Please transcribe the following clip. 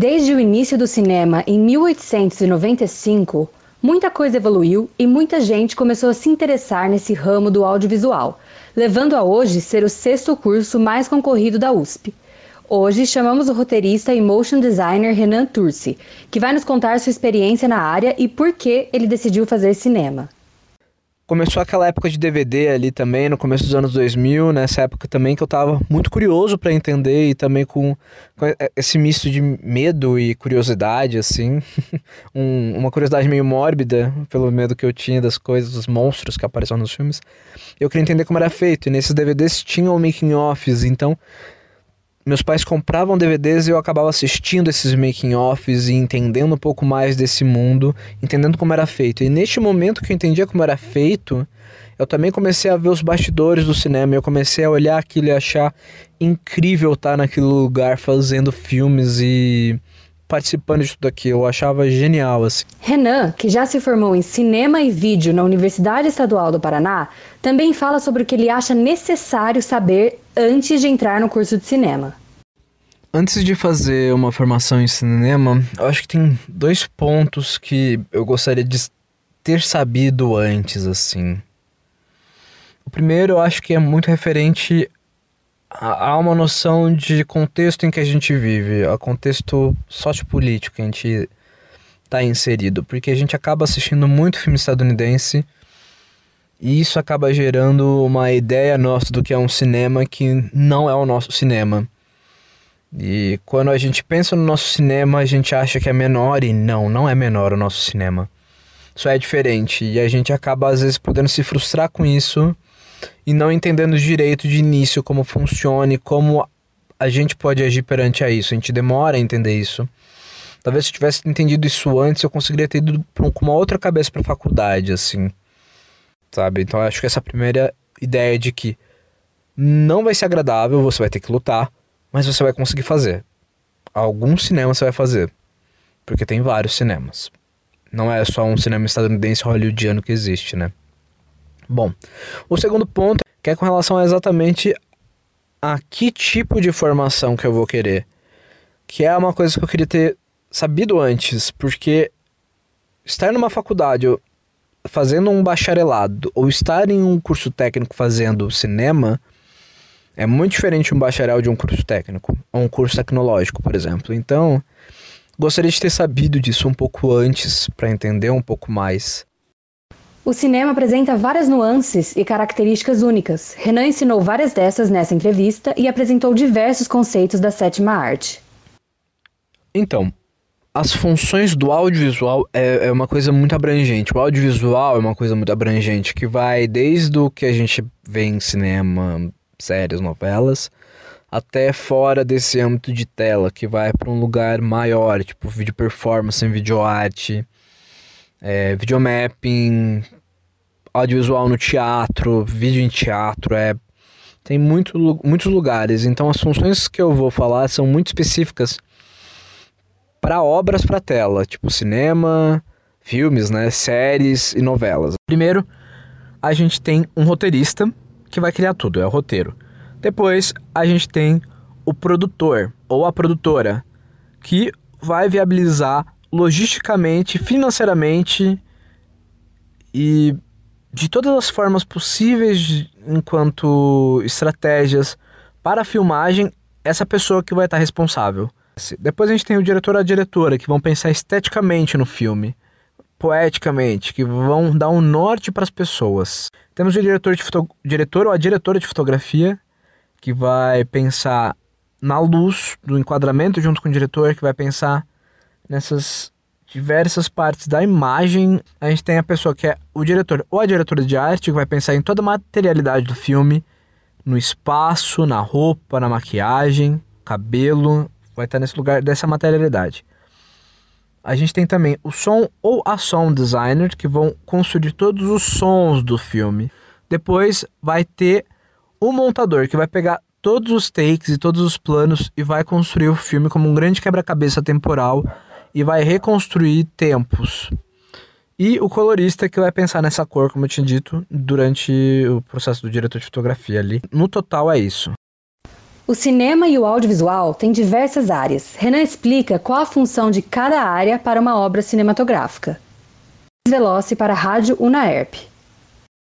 Desde o início do cinema em 1895, muita coisa evoluiu e muita gente começou a se interessar nesse ramo do audiovisual, levando a hoje ser o sexto curso mais concorrido da USP. Hoje chamamos o roteirista e motion designer Renan Turci, que vai nos contar sua experiência na área e por que ele decidiu fazer cinema. Começou aquela época de DVD ali também, no começo dos anos 2000, nessa época também que eu tava muito curioso para entender e também com, com, esse misto de medo e curiosidade, assim. um, uma curiosidade meio mórbida, pelo medo que eu tinha das coisas, dos monstros que apareciam nos filmes. Eu queria entender como era feito, e nesses DVDs tinham making-offs, então meus pais compravam DVDs e eu acabava assistindo esses making-offs e entendendo um pouco mais desse mundo, entendendo como era feito. E neste momento que eu entendia como era feito, eu também comecei a ver os bastidores do cinema. Eu comecei a olhar aquilo e achar incrível estar naquele lugar fazendo filmes e participando de tudo aquilo. Eu achava genial, assim. Renan, que já se formou em cinema e vídeo na Universidade Estadual do Paraná, também fala sobre o que ele acha necessário saber antes de entrar no curso de cinema. Antes de fazer uma formação em cinema, eu acho que tem dois pontos que eu gostaria de ter sabido antes, assim. O primeiro eu acho que é muito referente há uma noção de contexto em que a gente vive, a contexto sociopolítico que a gente está inserido, porque a gente acaba assistindo muito filme estadunidense e isso acaba gerando uma ideia nossa do que é um cinema que não é o nosso cinema. E quando a gente pensa no nosso cinema, a gente acha que é menor e não, não é menor o nosso cinema. Só é diferente e a gente acaba às vezes podendo se frustrar com isso e não entendendo direito de início como funciona e como a gente pode agir perante a isso. A gente demora a entender isso. Talvez se eu tivesse entendido isso antes, eu conseguiria ter ido com uma outra cabeça para faculdade, assim. Sabe? Então acho que essa primeira ideia de que não vai ser agradável, você vai ter que lutar, mas você vai conseguir fazer. Algum cinema você vai fazer. Porque tem vários cinemas. Não é só um cinema estadunidense hollywoodiano que existe, né? Bom, o segundo ponto que é com relação a exatamente a que tipo de formação que eu vou querer. Que é uma coisa que eu queria ter sabido antes, porque estar numa faculdade fazendo um bacharelado ou estar em um curso técnico fazendo cinema é muito diferente um bacharel de um curso técnico ou um curso tecnológico, por exemplo. Então, gostaria de ter sabido disso um pouco antes para entender um pouco mais o cinema apresenta várias nuances e características únicas. Renan ensinou várias dessas nessa entrevista e apresentou diversos conceitos da sétima arte. Então, as funções do audiovisual é, é, uma coisa muito abrangente. O audiovisual é uma coisa muito abrangente que vai desde o que a gente vê em cinema, séries, novelas, até fora desse âmbito de tela, que vai para um lugar maior, tipo vídeo performance, vídeo arte, é, videomapping, audiovisual no teatro, vídeo em teatro, é tem muito, muitos lugares. Então as funções que eu vou falar são muito específicas para obras para tela, tipo cinema, filmes, né, séries e novelas. Primeiro, a gente tem um roteirista que vai criar tudo, é o roteiro. Depois, a gente tem o produtor ou a produtora que vai viabilizar logisticamente, financeiramente e de todas as formas possíveis enquanto estratégias para a filmagem, essa pessoa que vai estar responsável. Depois a gente tem o diretor ou a diretora, que vão pensar esteticamente no filme, poeticamente, que vão dar um norte para as pessoas. Temos o diretor, de foto... diretor ou a diretora de fotografia, que vai pensar na luz do enquadramento junto com o diretor, que vai pensar nessas diversas partes da imagem. A gente tem a pessoa que é o diretor ou a diretora de arte, que vai pensar em toda a materialidade do filme, no espaço, na roupa, na maquiagem, cabelo, vai estar nesse lugar dessa materialidade. A gente tem também o som ou a sound designer, que vão construir todos os sons do filme. Depois vai ter o montador, que vai pegar todos os takes e todos os planos e vai construir o filme como um grande quebra-cabeça temporal e vai reconstruir tempos. E o colorista que vai pensar nessa cor, como eu tinha dito, durante o processo do diretor de fotografia ali. No total é isso. O cinema e o audiovisual têm diversas áreas. Renan explica qual a função de cada área para uma obra cinematográfica. Veloce para a Rádio Unaerp.